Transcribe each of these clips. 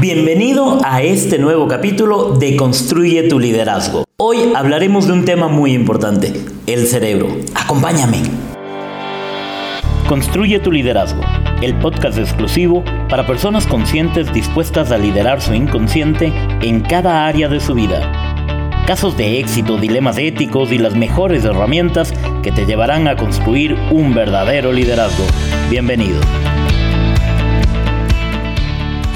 Bienvenido a este nuevo capítulo de Construye tu liderazgo. Hoy hablaremos de un tema muy importante, el cerebro. Acompáñame. Construye tu liderazgo, el podcast exclusivo para personas conscientes dispuestas a liderar su inconsciente en cada área de su vida. Casos de éxito, dilemas éticos y las mejores herramientas que te llevarán a construir un verdadero liderazgo. Bienvenido.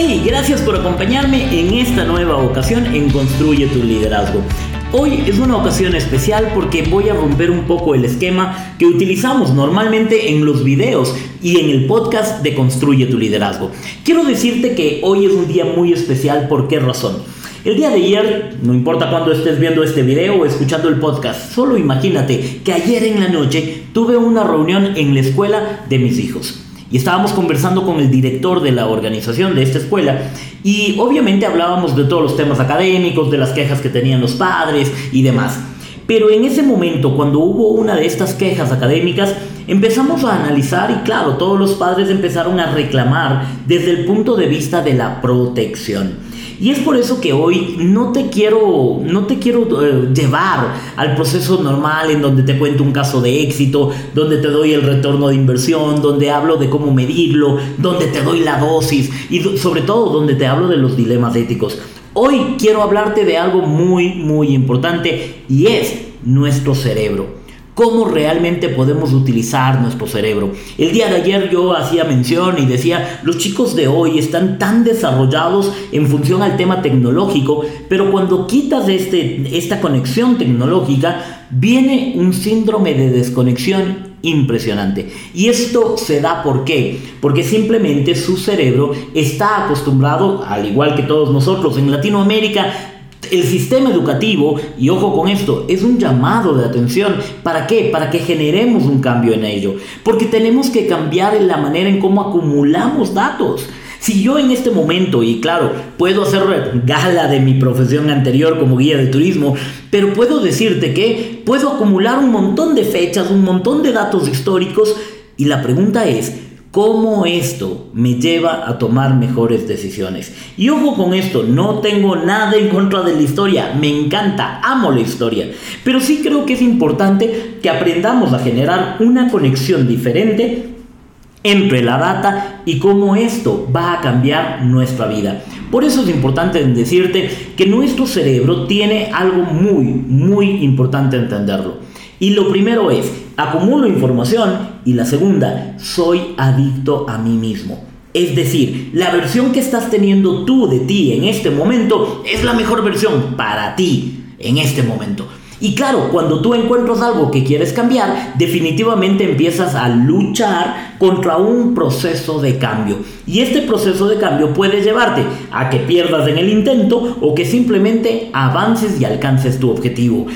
Hey, gracias por acompañarme en esta nueva ocasión en Construye tu liderazgo. Hoy es una ocasión especial porque voy a romper un poco el esquema que utilizamos normalmente en los videos y en el podcast de Construye tu liderazgo. Quiero decirte que hoy es un día muy especial, ¿por qué razón? El día de ayer, no importa cuándo estés viendo este video o escuchando el podcast, solo imagínate que ayer en la noche tuve una reunión en la escuela de mis hijos y estábamos conversando con el director de la organización de esta escuela y obviamente hablábamos de todos los temas académicos, de las quejas que tenían los padres y demás. Pero en ese momento, cuando hubo una de estas quejas académicas, empezamos a analizar y claro, todos los padres empezaron a reclamar desde el punto de vista de la protección. Y es por eso que hoy no te quiero, no te quiero eh, llevar al proceso normal en donde te cuento un caso de éxito, donde te doy el retorno de inversión, donde hablo de cómo medirlo, donde te doy la dosis y sobre todo donde te hablo de los dilemas éticos. Hoy quiero hablarte de algo muy, muy importante y es nuestro cerebro cómo realmente podemos utilizar nuestro cerebro. El día de ayer yo hacía mención y decía, los chicos de hoy están tan desarrollados en función al tema tecnológico, pero cuando quitas este, esta conexión tecnológica, viene un síndrome de desconexión impresionante. Y esto se da por qué? Porque simplemente su cerebro está acostumbrado, al igual que todos nosotros en Latinoamérica, el sistema educativo, y ojo con esto, es un llamado de atención. ¿Para qué? Para que generemos un cambio en ello. Porque tenemos que cambiar en la manera en cómo acumulamos datos. Si yo en este momento, y claro, puedo hacer gala de mi profesión anterior como guía de turismo, pero puedo decirte que puedo acumular un montón de fechas, un montón de datos históricos, y la pregunta es, cómo esto me lleva a tomar mejores decisiones. Y ojo con esto, no tengo nada en contra de la historia, me encanta, amo la historia, pero sí creo que es importante que aprendamos a generar una conexión diferente entre la data y cómo esto va a cambiar nuestra vida. Por eso es importante decirte que nuestro cerebro tiene algo muy, muy importante entenderlo. Y lo primero es, acumulo información y la segunda, soy adicto a mí mismo. Es decir, la versión que estás teniendo tú de ti en este momento es la mejor versión para ti en este momento. Y claro, cuando tú encuentras algo que quieres cambiar, definitivamente empiezas a luchar contra un proceso de cambio. Y este proceso de cambio puede llevarte a que pierdas en el intento o que simplemente avances y alcances tu objetivo.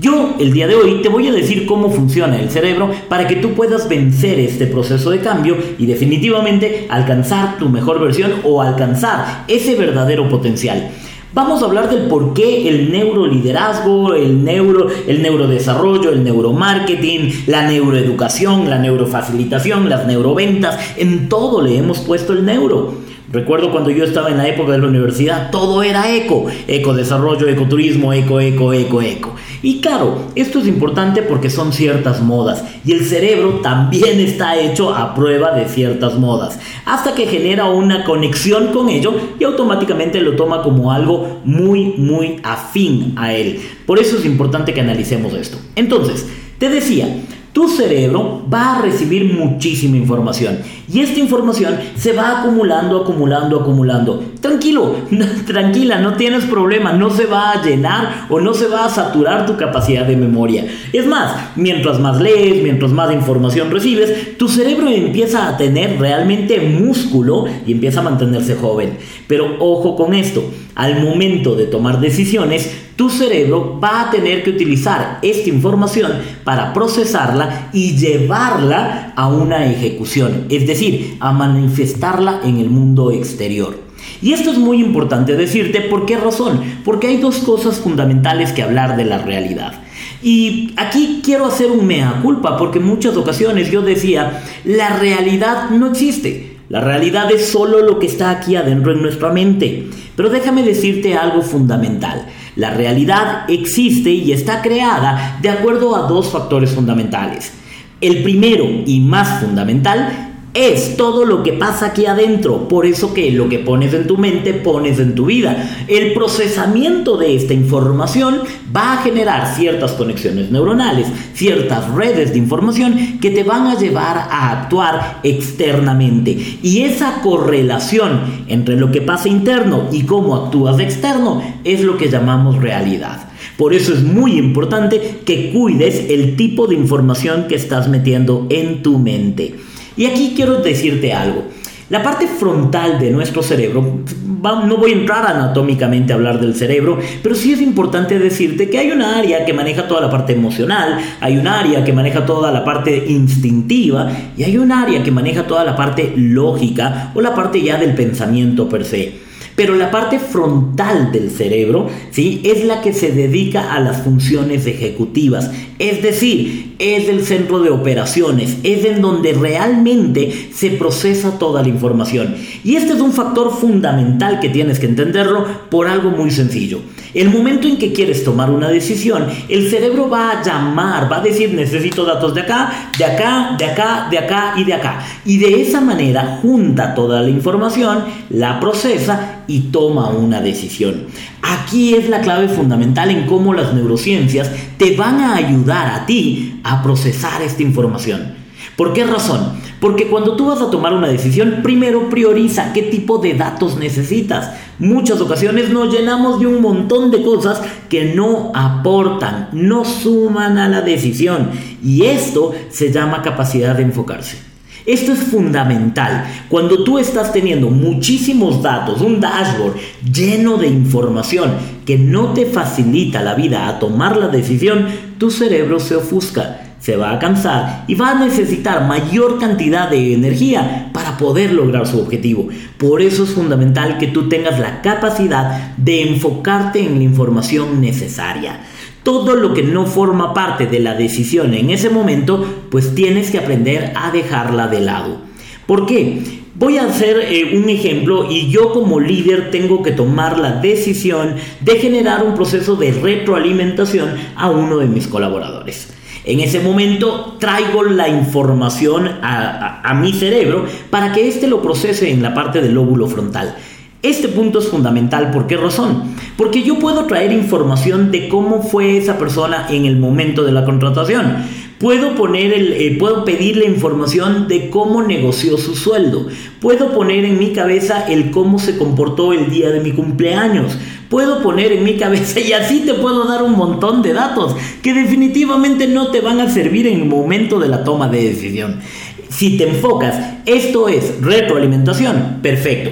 Yo el día de hoy te voy a decir cómo funciona el cerebro para que tú puedas vencer este proceso de cambio y definitivamente alcanzar tu mejor versión o alcanzar ese verdadero potencial. Vamos a hablar del por qué el neuroliderazgo, el neuro, el neurodesarrollo, el neuromarketing, la neuroeducación, la neurofacilitación, las neuroventas, en todo le hemos puesto el neuro. Recuerdo cuando yo estaba en la época de la universidad, todo era eco, eco desarrollo, ecoturismo, eco, eco, eco, eco. Y claro, esto es importante porque son ciertas modas y el cerebro también está hecho a prueba de ciertas modas, hasta que genera una conexión con ello y automáticamente lo toma como algo muy, muy afín a él. Por eso es importante que analicemos esto. Entonces, te decía, tu cerebro va a recibir muchísima información y esta información se va acumulando, acumulando, acumulando. Tranquilo, tranquila, no tienes problema, no se va a llenar o no se va a saturar tu capacidad de memoria. Es más, mientras más lees, mientras más información recibes, tu cerebro empieza a tener realmente músculo y empieza a mantenerse joven. Pero ojo con esto, al momento de tomar decisiones, tu cerebro va a tener que utilizar esta información para procesarla y llevarla a una ejecución, es decir, a manifestarla en el mundo exterior. Y esto es muy importante decirte, ¿por qué razón? Porque hay dos cosas fundamentales que hablar de la realidad. Y aquí quiero hacer un mea culpa, porque en muchas ocasiones yo decía, la realidad no existe. La realidad es solo lo que está aquí adentro en nuestra mente. Pero déjame decirte algo fundamental. La realidad existe y está creada de acuerdo a dos factores fundamentales. El primero y más fundamental es todo lo que pasa aquí adentro. Por eso que lo que pones en tu mente, pones en tu vida. El procesamiento de esta información va a generar ciertas conexiones neuronales, ciertas redes de información que te van a llevar a actuar externamente. Y esa correlación entre lo que pasa interno y cómo actúas externo es lo que llamamos realidad. Por eso es muy importante que cuides el tipo de información que estás metiendo en tu mente. Y aquí quiero decirte algo. La parte frontal de nuestro cerebro, no voy a entrar anatómicamente a hablar del cerebro, pero sí es importante decirte que hay una área que maneja toda la parte emocional, hay un área que maneja toda la parte instintiva y hay un área que maneja toda la parte lógica o la parte ya del pensamiento per se. Pero la parte frontal del cerebro, ¿sí? Es la que se dedica a las funciones ejecutivas. Es decir, es el centro de operaciones, es en donde realmente se procesa toda la información. Y este es un factor fundamental que tienes que entenderlo por algo muy sencillo. El momento en que quieres tomar una decisión, el cerebro va a llamar, va a decir necesito datos de acá, de acá, de acá, de acá y de acá. Y de esa manera junta toda la información, la procesa y toma una decisión. Aquí es la clave fundamental en cómo las neurociencias te van a ayudar a ti a procesar esta información. ¿Por qué razón? Porque cuando tú vas a tomar una decisión, primero prioriza qué tipo de datos necesitas. Muchas ocasiones nos llenamos de un montón de cosas que no aportan, no suman a la decisión. Y esto se llama capacidad de enfocarse. Esto es fundamental. Cuando tú estás teniendo muchísimos datos, un dashboard lleno de información que no te facilita la vida a tomar la decisión, tu cerebro se ofusca se va a cansar y va a necesitar mayor cantidad de energía para poder lograr su objetivo. Por eso es fundamental que tú tengas la capacidad de enfocarte en la información necesaria todo lo que no forma parte de la decisión en ese momento, pues tienes que aprender a dejarla de lado. ¿Por qué? Voy a hacer eh, un ejemplo y yo como líder tengo que tomar la decisión de generar un proceso de retroalimentación a uno de mis colaboradores. En ese momento traigo la información a, a mi cerebro para que éste lo procese en la parte del lóbulo frontal. Este punto es fundamental, ¿por qué razón? Porque yo puedo traer información de cómo fue esa persona en el momento de la contratación. Puedo, poner el, eh, pedirle información de cómo negoció su sueldo. Puedo poner en mi cabeza el cómo se comportó el día de mi cumpleaños. Puedo poner en mi cabeza y así te puedo dar un montón de datos que definitivamente no te van a servir en el momento de la toma de decisión. Si te enfocas, esto es retroalimentación, perfecto.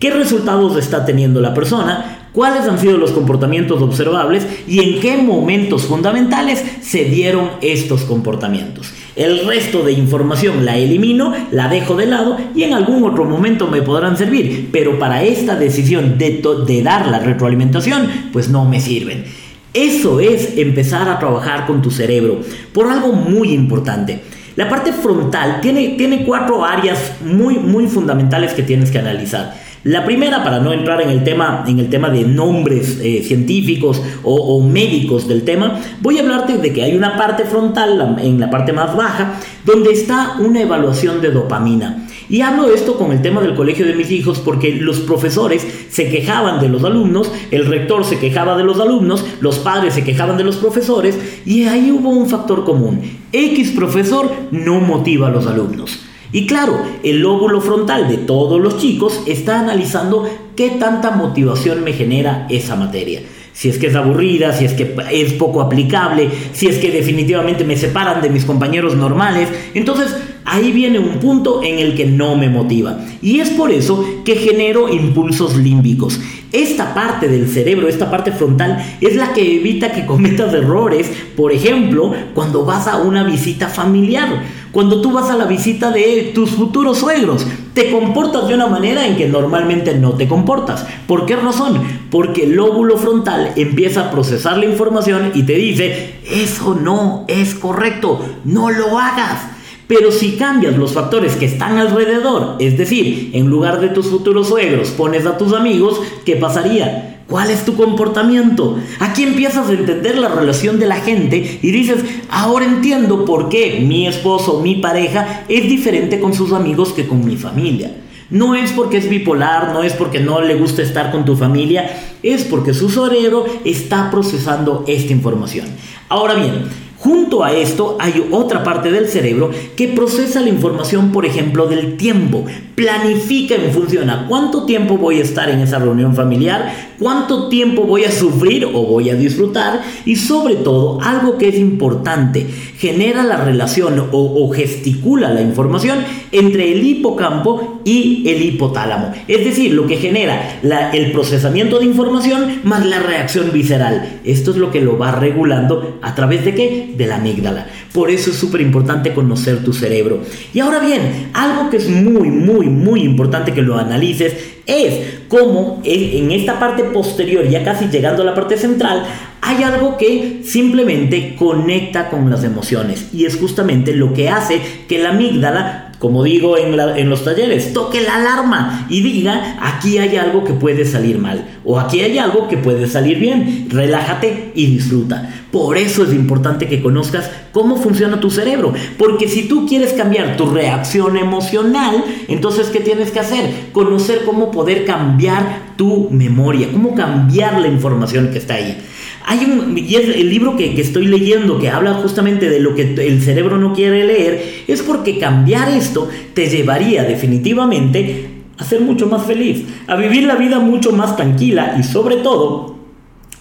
¿Qué resultados está teniendo la persona? ¿Cuáles han sido los comportamientos observables? ¿Y en qué momentos fundamentales se dieron estos comportamientos? El resto de información la elimino, la dejo de lado y en algún otro momento me podrán servir, pero para esta decisión de, dar la retroalimentación, pues no me sirven. Eso es empezar a trabajar con tu cerebro por algo muy importante. La parte frontal tiene, tiene cuatro áreas muy, muy fundamentales que tienes que analizar. La primera, para no entrar en el tema, en el tema de nombres eh, científicos o, médicos del tema, voy a hablarte de que hay una parte frontal, en la parte más baja, donde está una evaluación de dopamina. Y hablo esto con el tema del colegio de mis hijos porque los profesores se quejaban de los alumnos, el rector se quejaba de los alumnos, los padres se quejaban de los profesores y ahí hubo un factor común. X profesor no motiva a los alumnos. Y claro, el lóbulo frontal de todos los chicos está analizando qué tanta motivación me genera esa materia. Si es que es aburrida, si es que es poco aplicable, si es que definitivamente me separan de mis compañeros normales. Entonces, ahí viene un punto en el que no me motiva. Y es por eso que genero impulsos límbicos. Esta parte del cerebro, esta parte frontal, es la que evita que cometas errores, por ejemplo, cuando vas a una visita familiar cuando tú vas a la visita de tus futuros suegros, te comportas de una manera en que normalmente no te comportas. ¿Por qué razón? Porque el lóbulo frontal empieza a procesar la información y te dice, eso no es correcto, no lo hagas. Pero si cambias los factores que están alrededor, es decir, en lugar de tus futuros suegros pones a tus amigos, ¿qué pasaría? ¿Cuál es tu comportamiento? Aquí empiezas a entender la relación de la gente y dices, ahora entiendo por qué mi esposo, mi pareja es diferente con sus amigos que con mi familia. No es porque es bipolar, no es porque no le gusta estar con tu familia, es porque su cerebro está procesando esta información. Ahora bien, Junto a esto hay otra parte del cerebro que procesa la información, por ejemplo, del tiempo. Planifica en función a cuánto tiempo voy a estar en esa reunión familiar, cuánto tiempo voy a sufrir o voy a disfrutar y sobre todo, algo que es importante, genera la relación o, gesticula la información entre el hipocampo y el hipotálamo. Es decir, lo que genera el procesamiento de información más la reacción visceral. Esto es lo que lo va regulando a través de qué? de la amígdala. Por eso es súper importante conocer tu cerebro. Y ahora bien, algo que es muy, muy, muy importante que lo analices es cómo en esta parte posterior, ya casi llegando a la parte central, hay algo que simplemente conecta con las emociones. Y es justamente lo que hace que la amígdala como digo en, los talleres, toque la alarma y diga, aquí hay algo que puede salir mal o aquí hay algo que puede salir bien. Relájate y disfruta. Por eso es importante que conozcas cómo funciona tu cerebro, porque si tú quieres cambiar tu reacción emocional, entonces ¿qué tienes que hacer? Conocer cómo poder cambiar tu memoria, cómo cambiar la información que está ahí. Hay un, y es el libro que, que, estoy leyendo que habla justamente de lo que el cerebro no quiere leer, es porque cambiar esto te llevaría definitivamente a ser mucho más feliz, a vivir la vida mucho más tranquila y sobre todo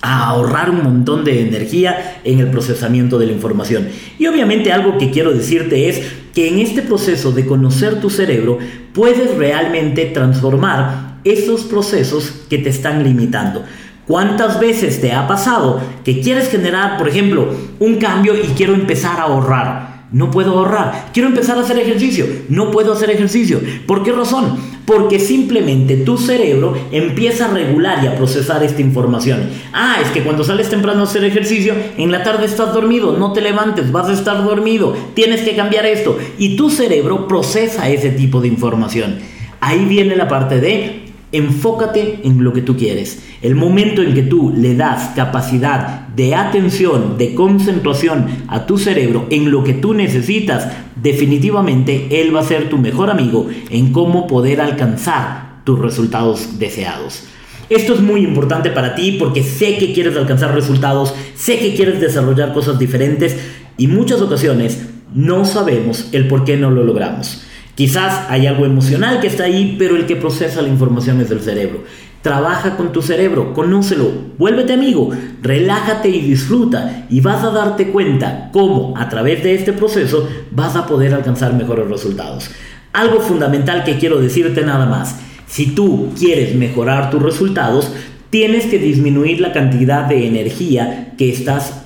a ahorrar un montón de energía en el procesamiento de la información. Y obviamente algo que quiero decirte es que en este proceso de conocer tu cerebro puedes realmente transformar esos procesos que te están limitando. ¿Cuántas veces te ha pasado que quieres generar, por ejemplo, un cambio y quiero empezar a ahorrar? No puedo ahorrar. Quiero empezar a hacer ejercicio. No puedo hacer ejercicio. ¿Por qué razón? Porque simplemente tu cerebro empieza a regular y a procesar esta información. Ah, es que cuando sales temprano a hacer ejercicio, en la tarde estás dormido, no te levantes, vas a estar dormido, tienes que cambiar esto. Y tu cerebro procesa ese tipo de información. Ahí viene la parte de Enfócate en lo que tú quieres. El momento en que tú le das capacidad de atención, de concentración a tu cerebro en lo que tú necesitas, definitivamente él va a ser tu mejor amigo en cómo poder alcanzar tus resultados deseados. Esto es muy importante para ti porque sé que quieres alcanzar resultados, sé que quieres desarrollar cosas diferentes y muchas ocasiones no sabemos el por qué no lo logramos. Quizás hay algo emocional que está ahí, pero el que procesa la información es el cerebro. Trabaja con tu cerebro, conócelo, vuélvete amigo, relájate y disfruta y vas a darte cuenta cómo a través de este proceso vas a poder alcanzar mejores resultados. Algo fundamental que quiero decirte nada más, si tú quieres mejorar tus resultados, tienes que disminuir la cantidad de energía que estás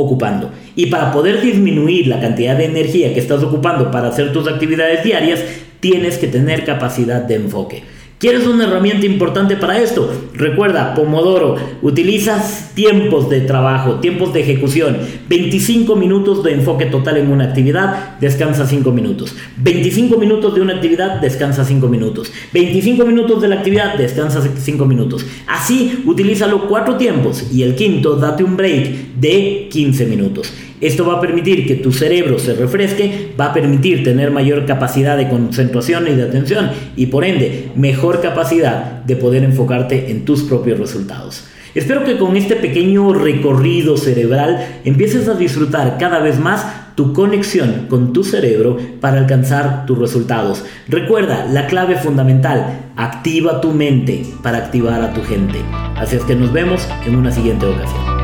ocupando. Y para poder disminuir la cantidad de energía que estás ocupando para hacer tus actividades diarias, tienes que tener capacidad de enfoque. ¿Quieres una herramienta importante para esto? Recuerda, Pomodoro, utilizas tiempos de trabajo, tiempos de ejecución, 25 minutos de enfoque total en una actividad, descansa 5 minutos. 25 minutos de una actividad, descansa 5 minutos. 25 minutos de la actividad, descansa 5 minutos. Así, utilízalo 4 tiempos y el quinto, date un break de 15 minutos. Esto va a permitir que tu cerebro se refresque, va a permitir tener mayor capacidad de concentración y de atención y por ende mejor capacidad de poder enfocarte en tus propios resultados. Espero que con este pequeño recorrido cerebral empieces a disfrutar cada vez más tu conexión con tu cerebro para alcanzar tus resultados. Recuerda la clave fundamental, activa tu mente para activar a tu gente. Así es que nos vemos en una siguiente ocasión.